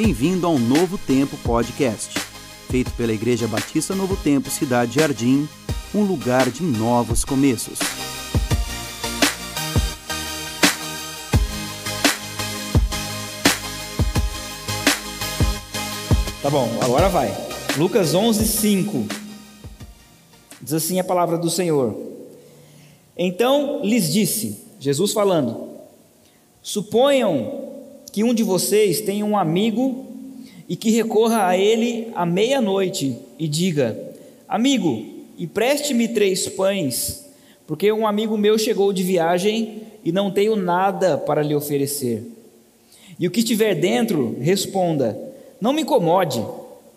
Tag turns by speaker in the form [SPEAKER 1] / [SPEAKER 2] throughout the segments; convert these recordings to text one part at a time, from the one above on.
[SPEAKER 1] Bem-vindo ao Novo Tempo Podcast, feito pela Igreja Batista Novo Tempo Cidade Jardim, um lugar de novos começos.
[SPEAKER 2] Tá bom, agora vai. Lucas 11, 5. Diz assim a palavra do Senhor. Então lhes disse, Jesus falando: Suponham que um de vocês tenha um amigo e que recorra a ele à meia-noite e diga: Amigo, empreste-me três pães, porque um amigo meu chegou de viagem e não tenho nada para lhe oferecer. E o que estiver dentro, responda: Não me incomode,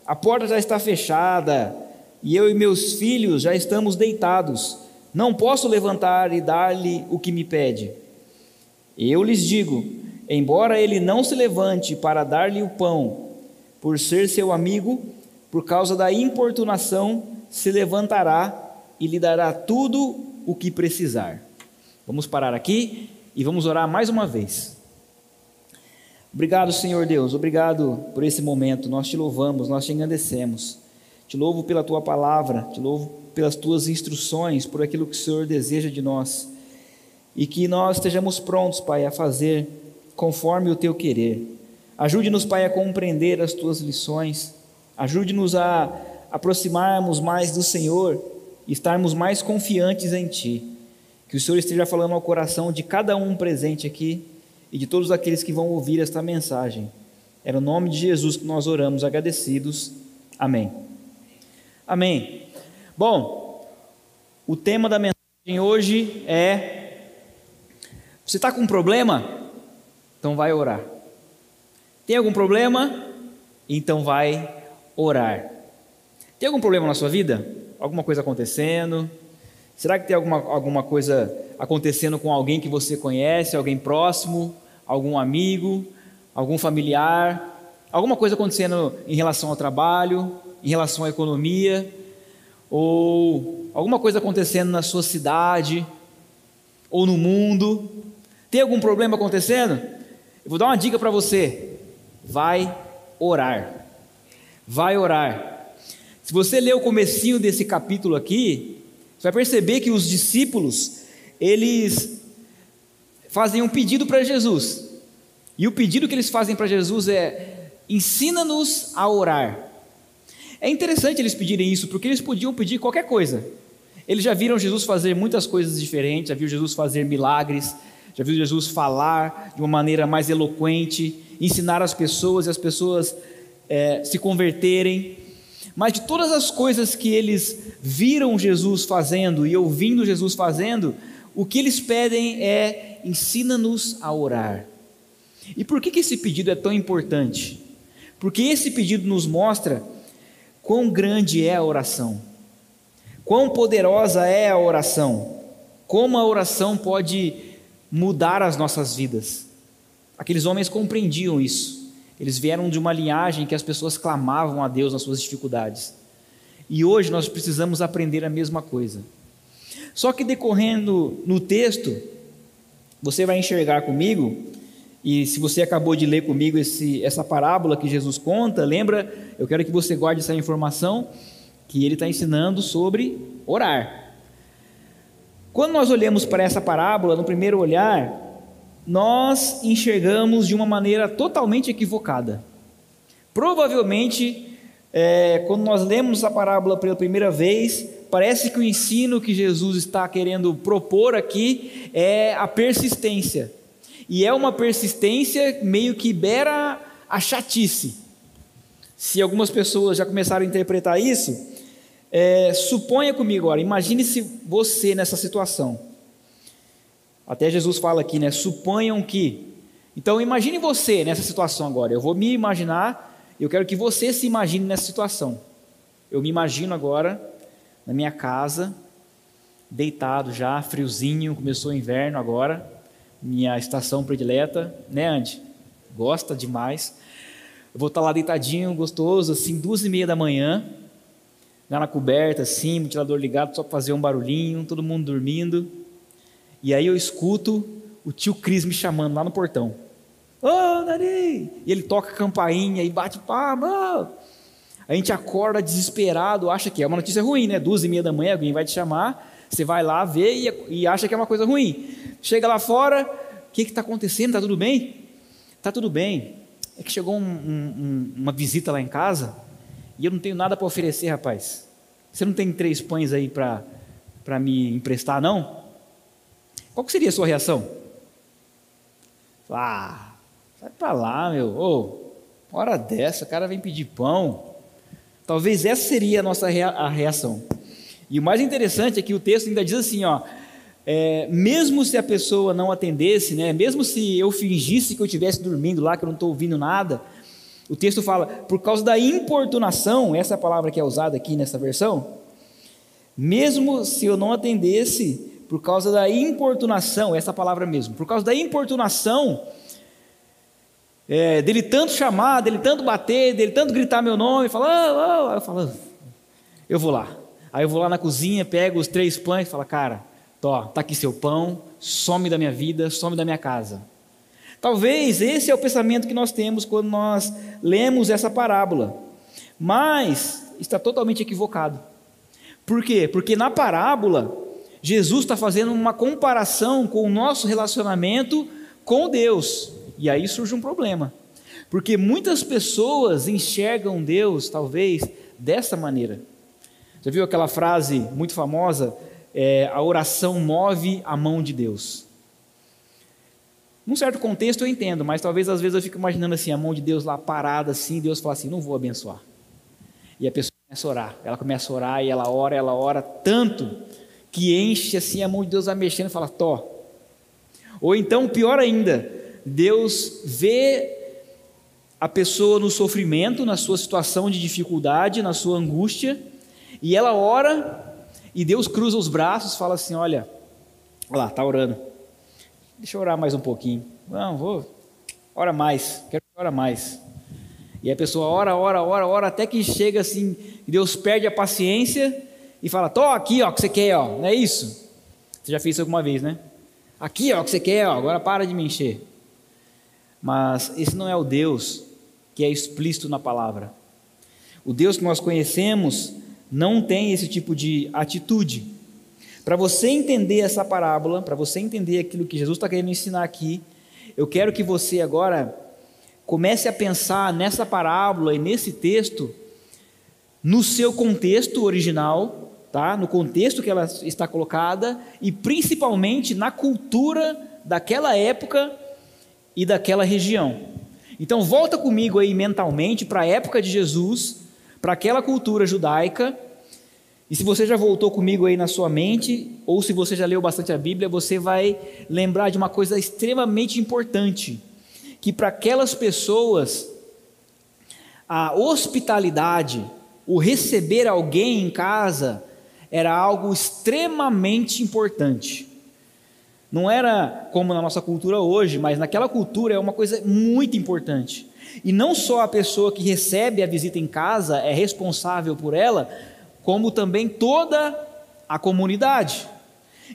[SPEAKER 2] a porta já está fechada e eu e meus filhos já estamos deitados. Não posso levantar e dar-lhe o que me pede. Eu lhes digo: embora ele não se levante para dar-lhe o pão, por ser seu amigo, por causa da importunação, se levantará e lhe dará tudo o que precisar. Vamos parar aqui e vamos orar mais uma vez. Obrigado, Senhor Deus, obrigado por esse momento. Nós te louvamos, nós te engrandecemos. Te louvo pela tua palavra, te louvo pelas tuas instruções, por aquilo que o Senhor deseja de nós. E que nós estejamos prontos, Pai, a fazer conforme o teu querer. Ajude-nos, Pai, a compreender as tuas lições. Ajude-nos a aproximarmos mais do Senhor e estarmos mais confiantes em Ti. Que o Senhor esteja falando ao coração de cada um presente aqui e de todos aqueles que vão ouvir esta mensagem. É no nome de Jesus que nós oramos, agradecidos. Amém. Amém. Bom, o tema da mensagem hoje é: Você está com um problema? Então vai orar. Tem algum problema? Então vai orar. Tem algum problema na sua vida? Alguma coisa acontecendo? Será que tem alguma, alguma coisa acontecendo com alguém que você conhece, alguém próximo, algum amigo, algum familiar? Alguma coisa acontecendo em relação ao trabalho, em relação à economia? Ou alguma coisa acontecendo na sua cidade ou no mundo? Tem algum problema acontecendo? Eu vou dar uma dica para você: vai orar. Vai orar. Se você ler o comecinho desse capítulo aqui, você vai perceber que os discípulos, eles fazem um pedido para Jesus. E o pedido que eles fazem para Jesus é: ensina-nos a orar. É interessante eles pedirem isso, porque eles podiam pedir qualquer coisa. Eles já viram Jesus fazer muitas coisas diferentes, já viram Jesus fazer milagres, já viu Jesus falar de uma maneira mais eloquente, ensinar as pessoas e as pessoas é, se converterem. Mas de todas as coisas que eles viram Jesus fazendo e ouvindo Jesus fazendo, o que eles pedem é: ensina-nos a orar. E por que, que esse pedido é tão importante? Porque esse pedido nos mostra quão grande é a oração, quão poderosa é a oração, como a oração pode mudar as nossas vidas. Aqueles homens compreendiam isso. Eles vieram de uma linhagem que as pessoas clamavam a Deus nas suas dificuldades. E hoje nós precisamos aprender a mesma coisa. Só que decorrendo no texto, você vai enxergar comigo, e se você acabou de ler comigo esse, essa parábola que Jesus conta, lembra, eu quero que você guarde essa informação, que ele está ensinando sobre orar. Quando nós olhamos para essa parábola, no primeiro olhar, nós enxergamos de uma maneira totalmente equivocada. Provavelmente, é, quando nós lemos a parábola pela primeira vez, parece que o ensino que Jesus está querendo propor aqui é a persistência. E é uma persistência meio que beira a chatice. Se algumas pessoas já começaram a interpretar isso, é, suponha comigo agora, imagine-se você nessa situação. Até Jesus fala aqui, né? Suponham que. Então imagine você nessa situação agora. Eu vou me imaginar, eu quero que você se imagine nessa situação. Eu me imagino agora na minha casa, deitado já, friozinho, começou o inverno agora, minha estação predileta, né, Andy? Gosta demais. Eu vou estar lá deitadinho, gostoso, assim, duas e meia da manhã, lá na coberta, assim, ventilador ligado, só para fazer um barulhinho, todo mundo dormindo. E aí eu escuto o tio Cris me chamando lá no portão. Ô, oh, Nari! E ele toca campainha e bate palma. A gente acorda desesperado, acha que é uma notícia ruim, né? Duas e meia da manhã, alguém vai te chamar, você vai lá ver e, e acha que é uma coisa ruim. Chega lá fora, o que está acontecendo? Está tudo bem? Está tudo bem. É que chegou um, um, uma visita lá em casa e eu não tenho nada para oferecer, rapaz. Você não tem três pães aí para me emprestar, não? Qual seria a sua reação? Ah, sai para lá, meu. Ô, hora dessa, o cara vem pedir pão. Talvez essa seria a nossa rea a reação. E o mais interessante é que o texto ainda diz assim, ó, é, mesmo se a pessoa não atendesse, né, mesmo se eu fingisse que eu estivesse dormindo lá, que eu não estou ouvindo nada, o texto fala, por causa da importunação, essa palavra que é usada aqui nessa versão, mesmo se eu não atendesse, por causa da importunação, essa palavra mesmo, por causa da importunação, é, dele tanto chamar, dele tanto bater, dele tanto gritar meu nome, falar, oh, oh, eu falo, eu vou lá. Aí eu vou lá na cozinha, pego os três pães e falo, cara, Tó, tá aqui seu pão, some da minha vida, some da minha casa. Talvez esse é o pensamento que nós temos quando nós lemos essa parábola. Mas está totalmente equivocado. Por quê? Porque na parábola, Jesus está fazendo uma comparação com o nosso relacionamento com Deus. E aí surge um problema. Porque muitas pessoas enxergam Deus, talvez, dessa maneira. Já viu aquela frase muito famosa? é, a oração move a mão de Deus. Num certo contexto eu entendo, mas talvez às vezes eu fico imaginando assim, a mão de Deus lá parada assim, Deus fala assim, não vou abençoar. E a pessoa começa a orar, ela começa a orar e ela ora, ela ora tanto que enche assim a mão de Deus vai mexendo e fala, tó. Ou então, pior ainda, Deus vê a pessoa no sofrimento, na sua situação de dificuldade, na sua angústia, e ela ora e Deus cruza os braços, fala assim: Olha, olha lá, está orando. Deixa eu orar mais um pouquinho. Não, vou. Ora mais, quero que ora mais. E a pessoa ora, ora, ora, ora, até que chega assim, Deus perde a paciência e fala: Tô aqui, ó, o que você quer, ó, não é isso? Você já fez isso alguma vez, né? Aqui, ó, o que você quer, ó, agora para de me encher. Mas esse não é o Deus que é explícito na palavra. O Deus que nós conhecemos não tem esse tipo de atitude. Para você entender essa parábola, para você entender aquilo que Jesus está querendo ensinar aqui, eu quero que você agora comece a pensar nessa parábola e nesse texto no seu contexto original, tá? No contexto que ela está colocada e principalmente na cultura daquela época e daquela região. Então volta comigo aí mentalmente para a época de Jesus para aquela cultura judaica. E se você já voltou comigo aí na sua mente, ou se você já leu bastante a Bíblia, você vai lembrar de uma coisa extremamente importante: que para aquelas pessoas, a hospitalidade, o receber alguém em casa, era algo extremamente importante. Não era como na nossa cultura hoje, mas naquela cultura é uma coisa muito importante. E não só a pessoa que recebe a visita em casa é responsável por ela, como também toda a comunidade.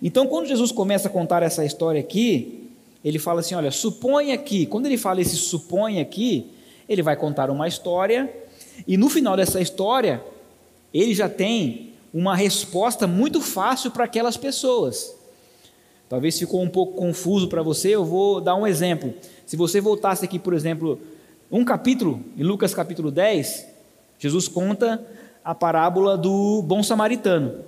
[SPEAKER 2] Então, quando Jesus começa a contar essa história aqui, ele fala assim: olha, suponha que, quando ele fala esse suponha aqui, ele vai contar uma história, e no final dessa história, ele já tem uma resposta muito fácil para aquelas pessoas. Talvez ficou um pouco confuso para você, eu vou dar um exemplo. Se você voltasse aqui, por exemplo, um capítulo, em Lucas capítulo 10, Jesus conta a parábola do bom samaritano.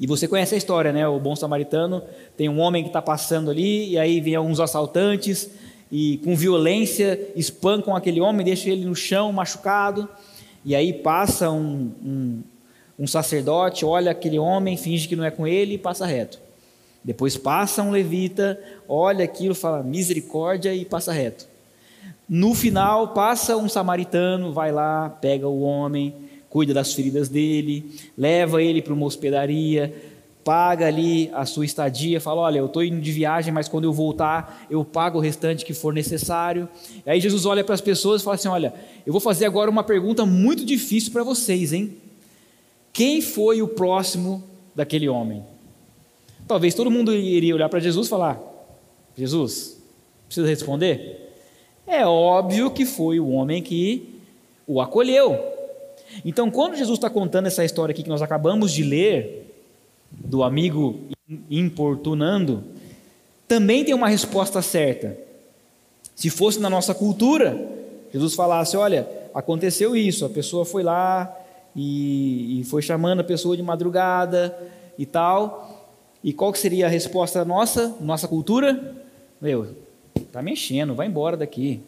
[SPEAKER 2] E você conhece a história, né? O bom samaritano tem um homem que está passando ali, e aí vem alguns assaltantes e com violência espancam aquele homem, deixam ele no chão machucado. E aí passa um, um, um sacerdote, olha aquele homem, finge que não é com ele e passa reto. Depois passa um levita, olha aquilo, fala misericórdia e passa reto. No final, passa um samaritano, vai lá, pega o homem, cuida das feridas dele, leva ele para uma hospedaria, paga ali a sua estadia, fala: Olha, eu estou indo de viagem, mas quando eu voltar, eu pago o restante que for necessário. E aí Jesus olha para as pessoas e fala assim: Olha, eu vou fazer agora uma pergunta muito difícil para vocês, hein? Quem foi o próximo daquele homem? Talvez todo mundo iria olhar para Jesus e falar: Jesus, precisa responder? É óbvio que foi o homem que o acolheu. Então, quando Jesus está contando essa história aqui que nós acabamos de ler, do amigo importunando, também tem uma resposta certa. Se fosse na nossa cultura, Jesus falasse: Olha, aconteceu isso, a pessoa foi lá e, e foi chamando a pessoa de madrugada e tal. E qual que seria a resposta nossa, nossa cultura? Meu, tá mexendo, vai embora daqui.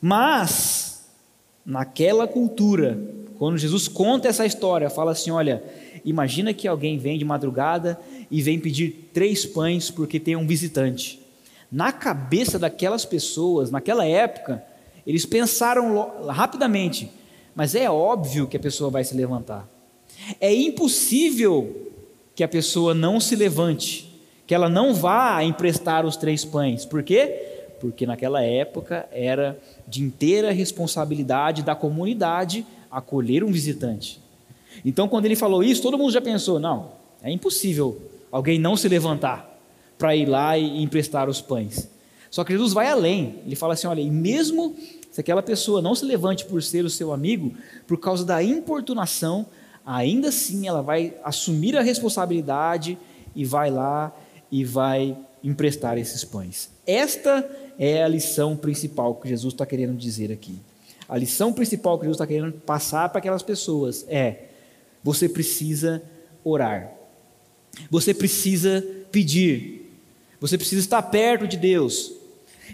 [SPEAKER 2] Mas, naquela cultura, quando Jesus conta essa história, fala assim: olha, imagina que alguém vem de madrugada e vem pedir três pães porque tem um visitante. Na cabeça daquelas pessoas, naquela época, eles pensaram rapidamente, mas é óbvio que a pessoa vai se levantar. É impossível que a pessoa não se levante, que ela não vá emprestar os três pães. Por quê? Porque naquela época era de inteira responsabilidade da comunidade acolher um visitante. Então, quando ele falou isso, todo mundo já pensou: não, é impossível alguém não se levantar para ir lá e emprestar os pães. Só que Jesus vai além. Ele fala assim: olha, e mesmo se aquela pessoa não se levante por ser o seu amigo, por causa da importunação, ainda assim ela vai assumir a responsabilidade e vai lá e vai emprestar esses pães. Esta é a lição principal que Jesus está querendo dizer aqui. A lição principal que Jesus está querendo passar para aquelas pessoas é: você precisa orar, você precisa pedir, você precisa estar perto de Deus.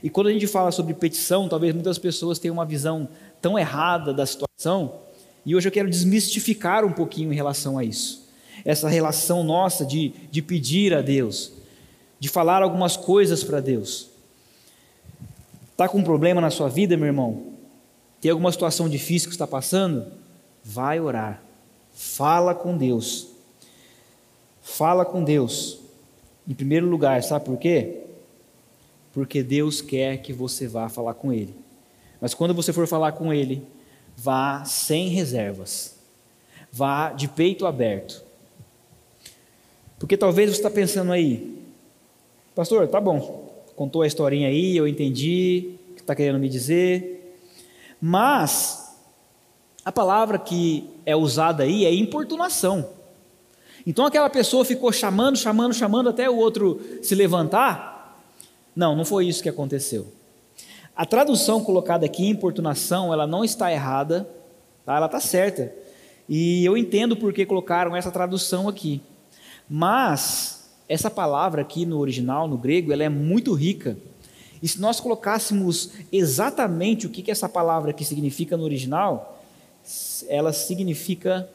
[SPEAKER 2] E quando a gente fala sobre petição, talvez muitas pessoas tenham uma visão tão errada da situação, e hoje eu quero desmistificar um pouquinho em relação a isso. Essa relação nossa de, de pedir a Deus, de falar algumas coisas para Deus. Está com um problema na sua vida, meu irmão? Tem alguma situação difícil que está passando? Vai orar. Fala com Deus. Fala com Deus. Em primeiro lugar, sabe por quê? Porque Deus quer que você vá falar com Ele. Mas quando você for falar com Ele, vá sem reservas. Vá de peito aberto. Porque talvez você está pensando aí, pastor, tá bom, contou a historinha aí, eu entendi o que está querendo me dizer, mas a palavra que é usada aí é importunação. Então aquela pessoa ficou chamando, chamando, chamando até o outro se levantar. Não, não foi isso que aconteceu. A tradução colocada aqui, importunação, ela não está errada, tá? ela está certa. E eu entendo por que colocaram essa tradução aqui. Mas essa palavra aqui no original, no grego, ela é muito rica. E se nós colocássemos exatamente o que, que essa palavra aqui significa no original, ela significa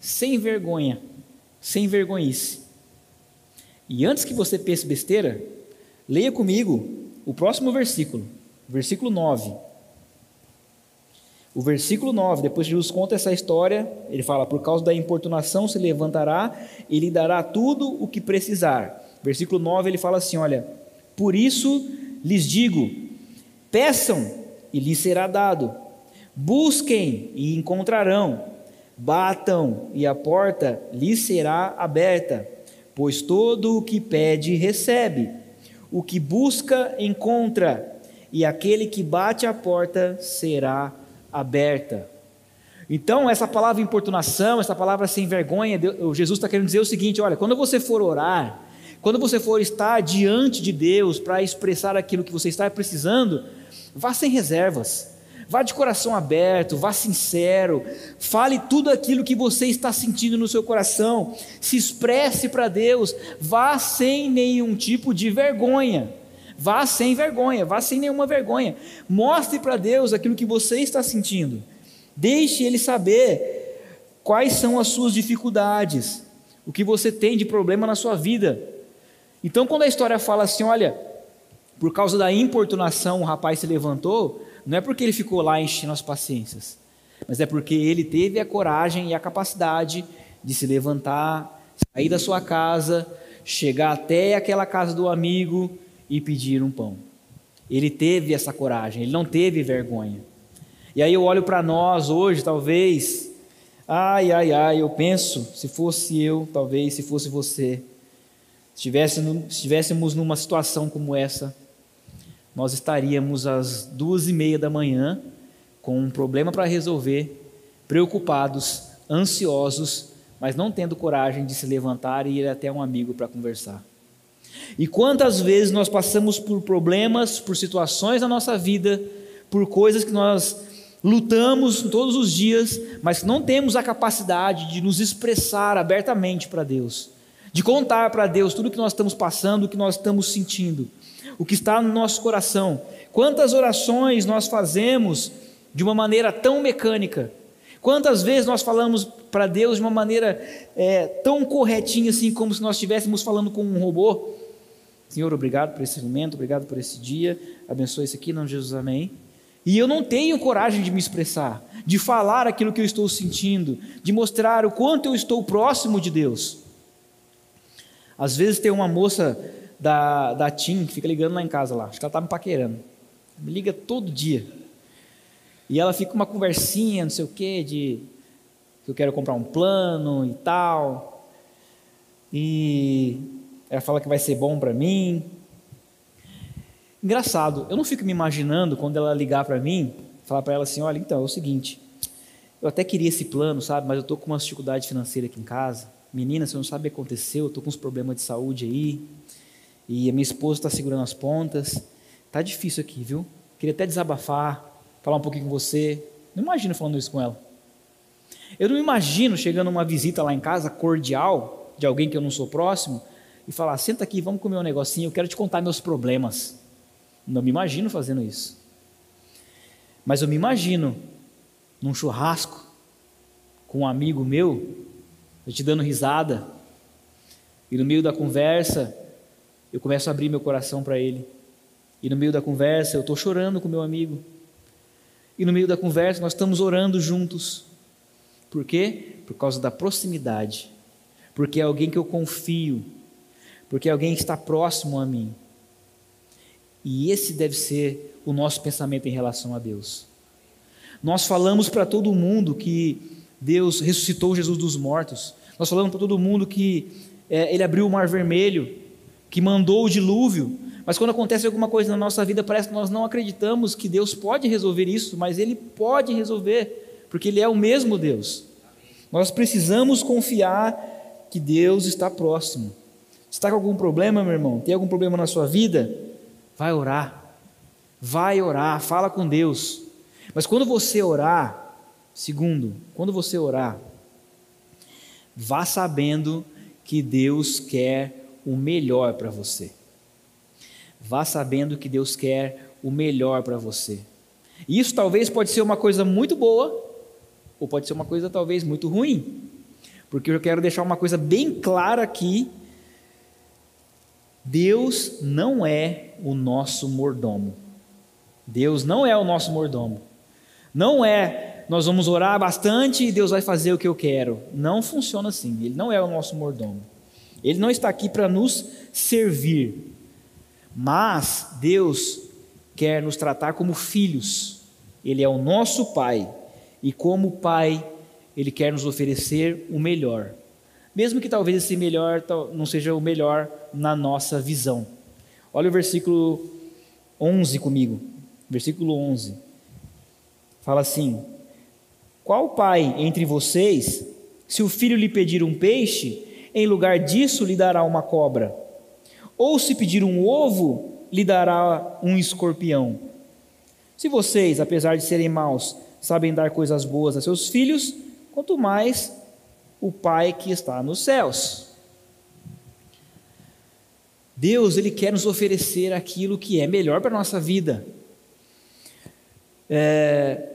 [SPEAKER 2] sem vergonha, sem vergonhice. E antes que você pense besteira, leia comigo o próximo versículo, versículo 9. O versículo 9, depois Jesus conta essa história, ele fala: Por causa da importunação se levantará e lhe dará tudo o que precisar. Versículo 9 ele fala assim: Olha, por isso lhes digo: peçam e lhes será dado, busquem e encontrarão, batam e a porta lhes será aberta, pois todo o que pede recebe, o que busca encontra, e aquele que bate a porta será aberta. Então, essa palavra importunação, essa palavra sem vergonha, Jesus está querendo dizer o seguinte: olha, quando você for orar, quando você for estar diante de Deus para expressar aquilo que você está precisando, vá sem reservas. Vá de coração aberto, vá sincero, fale tudo aquilo que você está sentindo no seu coração, se expresse para Deus, vá sem nenhum tipo de vergonha, vá sem vergonha, vá sem nenhuma vergonha, mostre para Deus aquilo que você está sentindo, deixe Ele saber quais são as suas dificuldades, o que você tem de problema na sua vida, então, quando a história fala assim, olha, por causa da importunação o rapaz se levantou, não é porque ele ficou lá enchendo as paciências, mas é porque ele teve a coragem e a capacidade de se levantar, sair da sua casa, chegar até aquela casa do amigo e pedir um pão. Ele teve essa coragem, ele não teve vergonha. E aí eu olho para nós hoje, talvez, ai, ai, ai, eu penso, se fosse eu, talvez, se fosse você, se estivéssemos numa situação como essa, nós estaríamos às duas e meia da manhã com um problema para resolver, preocupados, ansiosos, mas não tendo coragem de se levantar e ir até um amigo para conversar. E quantas vezes nós passamos por problemas, por situações na nossa vida, por coisas que nós lutamos todos os dias, mas não temos a capacidade de nos expressar abertamente para Deus, de contar para Deus tudo o que nós estamos passando, o que nós estamos sentindo, o que está no nosso coração. Quantas orações nós fazemos de uma maneira tão mecânica? Quantas vezes nós falamos para Deus de uma maneira é, tão corretinha assim, como se nós estivéssemos falando com um robô? Senhor, obrigado por esse alimento, obrigado por esse dia, abençoe isso aqui, não Jesus, amém. E eu não tenho coragem de me expressar, de falar aquilo que eu estou sentindo, de mostrar o quanto eu estou próximo de Deus. Às vezes tem uma moça da, da TIM que fica ligando lá em casa lá, acho que ela está me paquerando. Me liga todo dia. E ela fica uma conversinha, não sei o quê, de que eu quero comprar um plano e tal. E ela fala que vai ser bom para mim. Engraçado, eu não fico me imaginando quando ela ligar para mim, falar para ela assim: olha, então é o seguinte, eu até queria esse plano, sabe, mas eu estou com uma dificuldade financeira aqui em casa. Menina, você não sabe o que aconteceu, eu estou com uns problemas de saúde aí, e a minha esposa está segurando as pontas. Tá difícil aqui, viu? Queria até desabafar, falar um pouquinho com você. Não imagino falando isso com ela. Eu não imagino chegando uma visita lá em casa cordial de alguém que eu não sou próximo e falar: senta aqui, vamos comer um negocinho, eu quero te contar meus problemas. Não me imagino fazendo isso. Mas eu me imagino num churrasco com um amigo meu, eu te dando risada, e no meio da conversa eu começo a abrir meu coração para ele. E no meio da conversa eu estou chorando com meu amigo. E no meio da conversa nós estamos orando juntos. Por quê? Por causa da proximidade. Porque é alguém que eu confio. Porque é alguém que está próximo a mim. E esse deve ser o nosso pensamento em relação a Deus. Nós falamos para todo mundo que Deus ressuscitou Jesus dos mortos. Nós falamos para todo mundo que é, Ele abriu o mar vermelho, que mandou o dilúvio. Mas quando acontece alguma coisa na nossa vida, parece que nós não acreditamos que Deus pode resolver isso, mas Ele pode resolver, porque Ele é o mesmo Deus. Nós precisamos confiar que Deus está próximo. Está com algum problema, meu irmão? Tem algum problema na sua vida? Vai orar. Vai orar, fala com Deus. Mas quando você orar, segundo, quando você orar, vá sabendo que Deus quer o melhor para você. Vá sabendo que Deus quer o melhor para você. Isso talvez pode ser uma coisa muito boa, ou pode ser uma coisa talvez muito ruim. Porque eu quero deixar uma coisa bem clara aqui Deus não é o nosso mordomo. Deus não é o nosso mordomo. Não é, nós vamos orar bastante e Deus vai fazer o que eu quero. Não funciona assim. Ele não é o nosso mordomo. Ele não está aqui para nos servir. Mas Deus quer nos tratar como filhos. Ele é o nosso Pai. E como Pai, Ele quer nos oferecer o melhor mesmo que talvez esse melhor não seja o melhor na nossa visão. Olha o versículo 11 comigo. Versículo 11. Fala assim: Qual pai entre vocês, se o filho lhe pedir um peixe, em lugar disso lhe dará uma cobra? Ou se pedir um ovo, lhe dará um escorpião? Se vocês, apesar de serem maus, sabem dar coisas boas a seus filhos, quanto mais o Pai que está nos céus. Deus, Ele quer nos oferecer aquilo que é melhor para a nossa vida. É,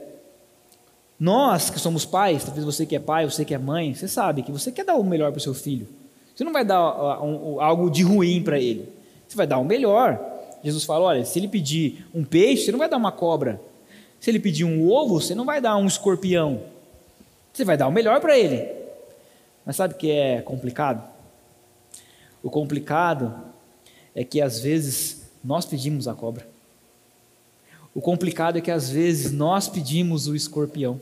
[SPEAKER 2] nós que somos pais, talvez você que é pai, você que é mãe, você sabe que você quer dar o melhor para o seu filho. Você não vai dar algo de ruim para ele. Você vai dar o melhor. Jesus fala: olha, se ele pedir um peixe, você não vai dar uma cobra. Se ele pedir um ovo, você não vai dar um escorpião. Você vai dar o melhor para ele. Mas sabe o que é complicado? O complicado é que às vezes nós pedimos a cobra. O complicado é que às vezes nós pedimos o escorpião.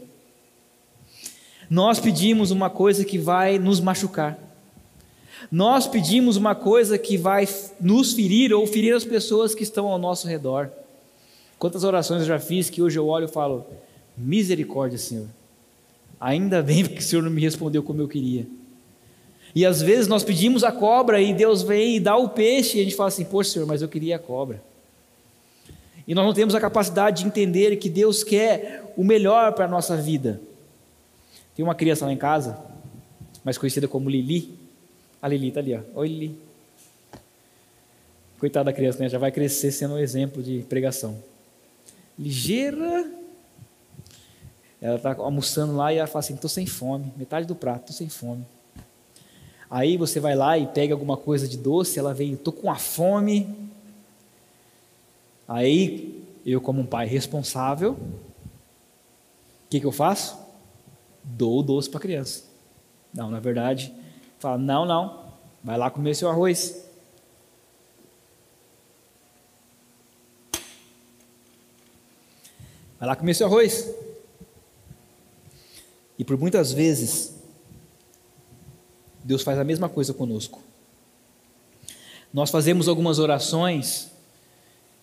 [SPEAKER 2] Nós pedimos uma coisa que vai nos machucar. Nós pedimos uma coisa que vai nos ferir ou ferir as pessoas que estão ao nosso redor. Quantas orações eu já fiz que hoje eu olho e falo: misericórdia, Senhor. Ainda bem que o Senhor não me respondeu como eu queria. E às vezes nós pedimos a cobra e Deus vem e dá o peixe e a gente fala assim: Poxa, Senhor, mas eu queria a cobra. E nós não temos a capacidade de entender que Deus quer o melhor para a nossa vida. Tem uma criança lá em casa, mais conhecida como Lili. A Lili está ali, ó. Oi, Lili. Coitada da criança, né? Já vai crescer sendo um exemplo de pregação. Ligeira. Ela está almoçando lá e ela fala assim: estou sem fome, metade do prato, estou sem fome. Aí você vai lá e pega alguma coisa de doce, ela vem, estou com a fome. Aí eu, como um pai responsável, o que, que eu faço? Dou o doce para a criança. Não, na verdade, fala: não, não, vai lá comer seu arroz. Vai lá comer seu arroz. E por muitas vezes, Deus faz a mesma coisa conosco. Nós fazemos algumas orações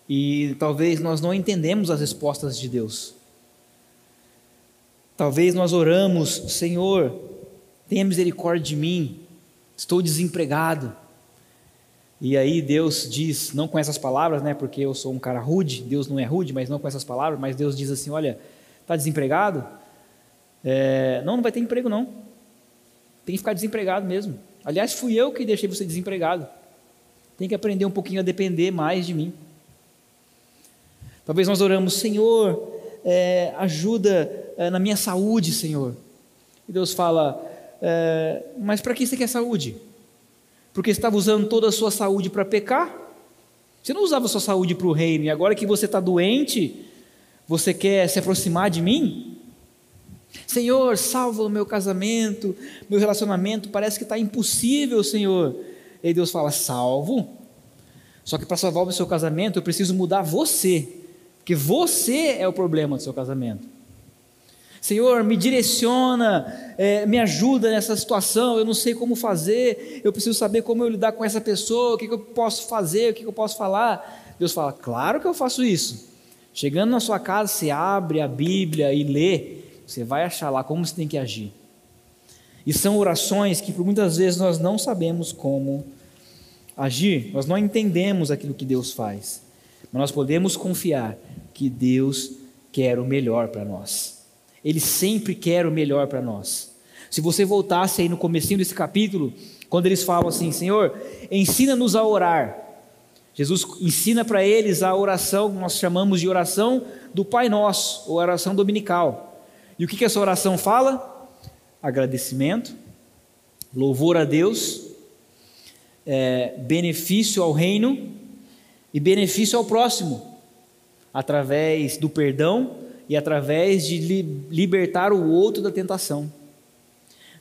[SPEAKER 2] e talvez nós não entendemos as respostas de Deus. Talvez nós oramos, Senhor, tenha misericórdia de mim, estou desempregado. E aí Deus diz, não com essas palavras, né, porque eu sou um cara rude, Deus não é rude, mas não com essas palavras, mas Deus diz assim: olha, está desempregado? É, não, não vai ter emprego não. Tem que ficar desempregado mesmo. Aliás, fui eu que deixei você desempregado. Tem que aprender um pouquinho a depender mais de mim. Talvez nós oramos, Senhor, é, ajuda é, na minha saúde, Senhor. E Deus fala, é, mas para que você quer saúde? Porque você estava usando toda a sua saúde para pecar? Você não usava a sua saúde para o reino, e agora que você está doente, você quer se aproximar de mim? Senhor, salva o meu casamento, meu relacionamento, parece que está impossível, Senhor. E Deus fala: salvo. Só que para salvar o seu casamento, eu preciso mudar você, porque você é o problema do seu casamento. Senhor, me direciona, é, me ajuda nessa situação. Eu não sei como fazer, eu preciso saber como eu lidar com essa pessoa, o que, que eu posso fazer, o que, que eu posso falar. Deus fala: Claro que eu faço isso. Chegando na sua casa, você abre a Bíblia e lê, você vai achar lá como você tem que agir. E são orações que por muitas vezes nós não sabemos como agir, nós não entendemos aquilo que Deus faz, mas nós podemos confiar que Deus quer o melhor para nós. Ele sempre quer o melhor para nós. Se você voltasse aí no comecinho desse capítulo, quando eles falam assim, Senhor, ensina-nos a orar. Jesus ensina para eles a oração, nós chamamos de oração do Pai Nosso, ou oração dominical. E o que, que essa oração fala? Agradecimento, louvor a Deus, é, benefício ao reino e benefício ao próximo, através do perdão e através de libertar o outro da tentação.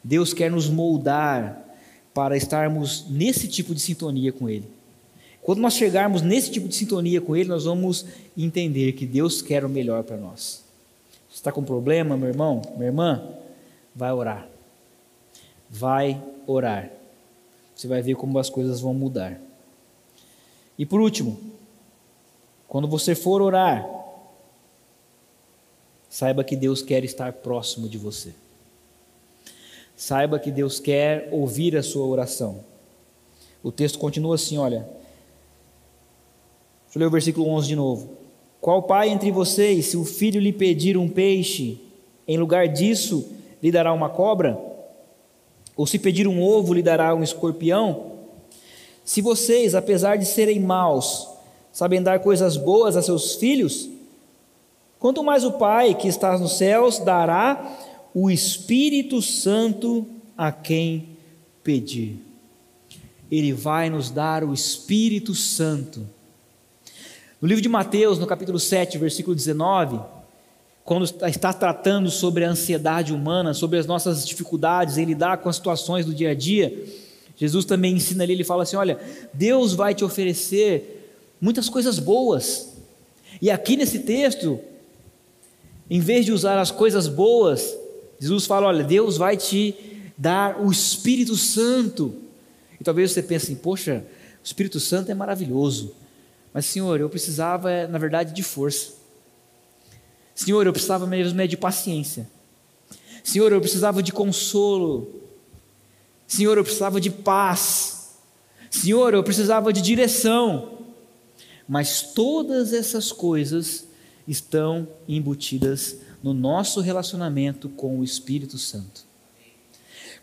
[SPEAKER 2] Deus quer nos moldar para estarmos nesse tipo de sintonia com Ele. Quando nós chegarmos nesse tipo de sintonia com Ele, nós vamos entender que Deus quer o melhor para nós. Você está com problema, meu irmão, minha irmã? Vai orar. Vai orar. Você vai ver como as coisas vão mudar. E por último, quando você for orar, Saiba que Deus quer estar próximo de você. Saiba que Deus quer ouvir a sua oração. O texto continua assim, olha. Deixa eu ler o versículo 11 de novo. Qual pai entre vocês, se o filho lhe pedir um peixe, em lugar disso lhe dará uma cobra? Ou se pedir um ovo, lhe dará um escorpião? Se vocês, apesar de serem maus, sabem dar coisas boas a seus filhos, Quanto mais o Pai que está nos céus dará o Espírito Santo a quem pedir. Ele vai nos dar o Espírito Santo. No livro de Mateus, no capítulo 7, versículo 19, quando está tratando sobre a ansiedade humana, sobre as nossas dificuldades em lidar com as situações do dia a dia, Jesus também ensina ali, ele fala assim: olha, Deus vai te oferecer muitas coisas boas. E aqui nesse texto, em vez de usar as coisas boas, Jesus fala: olha, Deus vai te dar o Espírito Santo. E talvez você pense assim: poxa, o Espírito Santo é maravilhoso. Mas, Senhor, eu precisava, na verdade, de força. Senhor, eu precisava mesmo de paciência. Senhor, eu precisava de consolo. Senhor, eu precisava de paz. Senhor, eu precisava de direção. Mas todas essas coisas estão embutidas no nosso relacionamento com o Espírito Santo.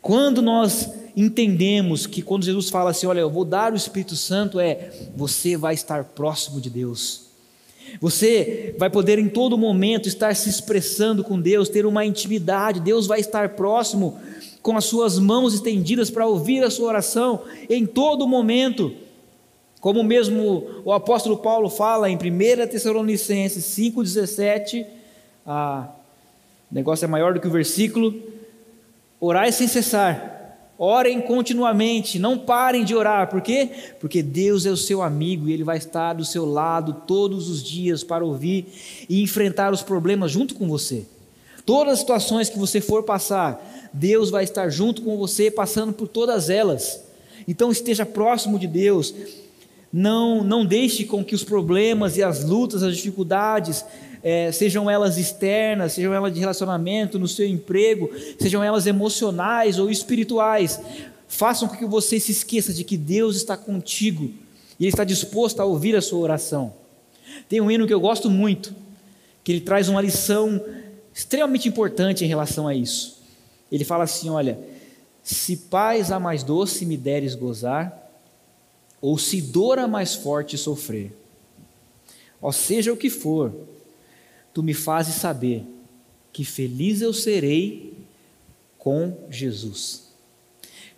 [SPEAKER 2] Quando nós entendemos que quando Jesus fala assim, olha, eu vou dar o Espírito Santo, é você vai estar próximo de Deus. Você vai poder em todo momento estar se expressando com Deus, ter uma intimidade. Deus vai estar próximo com as suas mãos estendidas para ouvir a sua oração em todo momento. Como mesmo o apóstolo Paulo fala em 1 Tessalonicenses 5,17, ah, o negócio é maior do que o versículo, orai sem cessar. Orem continuamente, não parem de orar, por quê? Porque Deus é o seu amigo e Ele vai estar do seu lado todos os dias para ouvir e enfrentar os problemas junto com você. Todas as situações que você for passar, Deus vai estar junto com você, passando por todas elas. Então esteja próximo de Deus, não, não deixe com que os problemas e as lutas, as dificuldades é, sejam elas externas, sejam elas de relacionamento, no seu emprego, sejam elas emocionais ou espirituais, façam com que você se esqueça de que Deus está contigo e Ele está disposto a ouvir a sua oração. Tem um hino que eu gosto muito, que ele traz uma lição extremamente importante em relação a isso. Ele fala assim: Olha, se paz a mais doce me deres gozar, ou se dor a mais forte sofrer, ou seja o que for, tu me fazes saber que feliz eu serei com Jesus.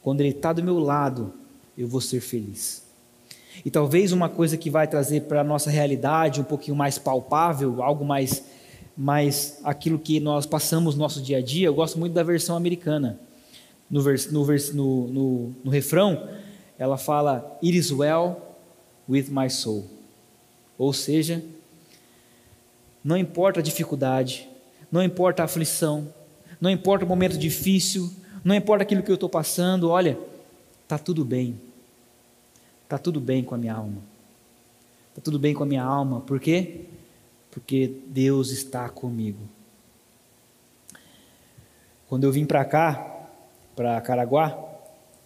[SPEAKER 2] Quando Ele está do meu lado, eu vou ser feliz. E talvez uma coisa que vai trazer para a nossa realidade um pouquinho mais palpável, algo mais, mais aquilo que nós passamos no nosso dia a dia, eu gosto muito da versão americana. No, vers, no, vers, no, no, no refrão, ela fala: It is well with my soul. Ou seja, não importa a dificuldade, não importa a aflição, não importa o momento difícil, não importa aquilo que eu estou passando, olha, está tudo bem. Está tudo bem com a minha alma. Está tudo bem com a minha alma. Por quê? Porque Deus está comigo. Quando eu vim para cá, para Caraguá,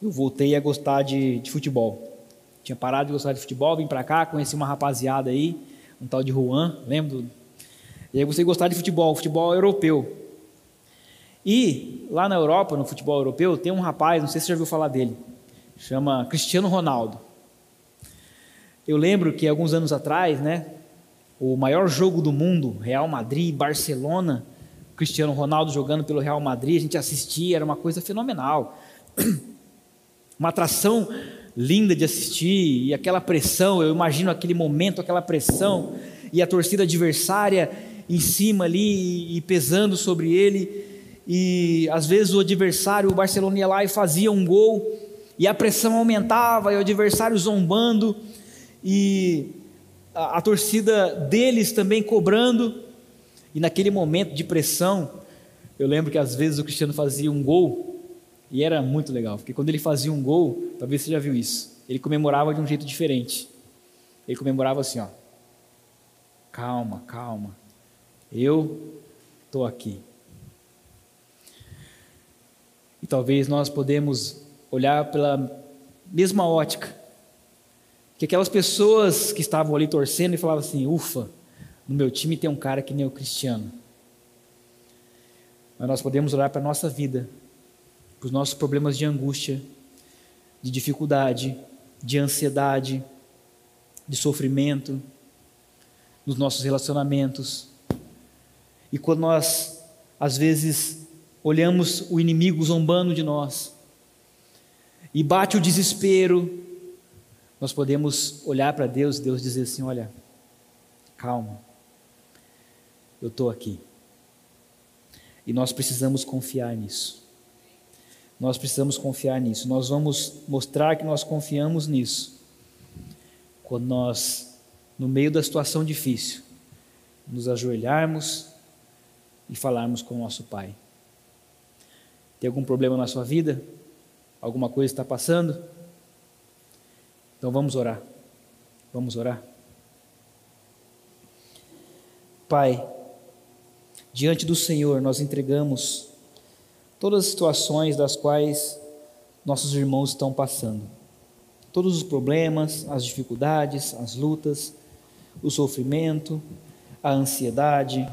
[SPEAKER 2] eu voltei a gostar de, de futebol. Tinha parado de gostar de futebol, vim para cá, conheci uma rapaziada aí, um tal de Juan, lembro e aí você gostar de futebol, futebol europeu. E lá na Europa, no futebol europeu, tem um rapaz, não sei se você já ouviu falar dele, chama Cristiano Ronaldo. Eu lembro que alguns anos atrás, né, o maior jogo do mundo, Real Madrid, Barcelona, Cristiano Ronaldo jogando pelo Real Madrid, a gente assistia, era uma coisa fenomenal. Uma atração linda de assistir, e aquela pressão, eu imagino aquele momento, aquela pressão, e a torcida adversária em cima ali e pesando sobre ele. E às vezes o adversário, o Barcelona ia lá e fazia um gol, e a pressão aumentava, e o adversário zombando, e a, a torcida deles também cobrando. E naquele momento de pressão, eu lembro que às vezes o Cristiano fazia um gol, e era muito legal, porque quando ele fazia um gol, talvez você já viu isso, ele comemorava de um jeito diferente. Ele comemorava assim, ó. Calma, calma. Eu estou aqui. E talvez nós podemos olhar pela mesma ótica que aquelas pessoas que estavam ali torcendo e falavam assim: ufa, no meu time tem um cara que nem o Cristiano. Mas nós podemos olhar para a nossa vida, para os nossos problemas de angústia, de dificuldade, de ansiedade, de sofrimento, nos nossos relacionamentos, e quando nós, às vezes, olhamos o inimigo zombando de nós, e bate o desespero, nós podemos olhar para Deus e Deus dizer assim: Olha, calma, eu estou aqui. E nós precisamos confiar nisso. Nós precisamos confiar nisso. Nós vamos mostrar que nós confiamos nisso. Quando nós, no meio da situação difícil, nos ajoelharmos e falarmos com o nosso Pai. Tem algum problema na sua vida? Alguma coisa está passando? Então vamos orar. Vamos orar. Pai, Diante do Senhor, nós entregamos todas as situações das quais nossos irmãos estão passando. Todos os problemas, as dificuldades, as lutas, o sofrimento, a ansiedade,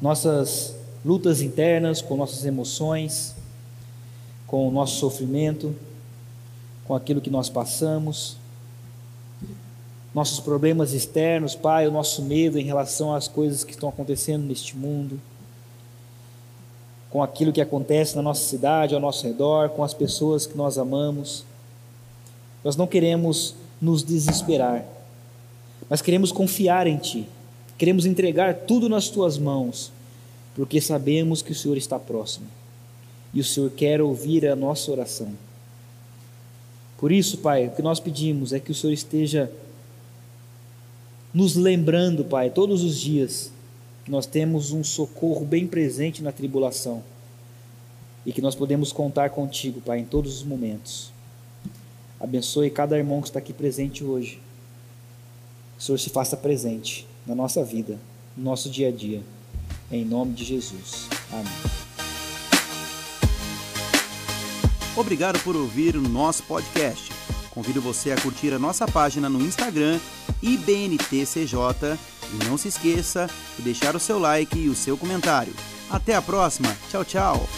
[SPEAKER 2] nossas lutas internas com nossas emoções, com o nosso sofrimento, com aquilo que nós passamos, nossos problemas externos, Pai, o nosso medo em relação às coisas que estão acontecendo neste mundo, com aquilo que acontece na nossa cidade, ao nosso redor, com as pessoas que nós amamos. Nós não queremos nos desesperar, mas queremos confiar em Ti, queremos entregar tudo nas Tuas mãos, porque sabemos que o Senhor está próximo e o Senhor quer ouvir a nossa oração. Por isso, Pai, o que nós pedimos é que o Senhor esteja nos lembrando, Pai, todos os dias, nós temos um socorro bem presente na tribulação e que nós podemos contar contigo, Pai, em todos os momentos. Abençoe cada irmão que está aqui presente hoje. Que o Senhor se faça presente na nossa vida, no nosso dia a dia. Em nome de Jesus. Amém.
[SPEAKER 1] Obrigado por ouvir o nosso podcast. Convido você a curtir a nossa página no Instagram, IBNTCJ, e não se esqueça de deixar o seu like e o seu comentário. Até a próxima. Tchau, tchau.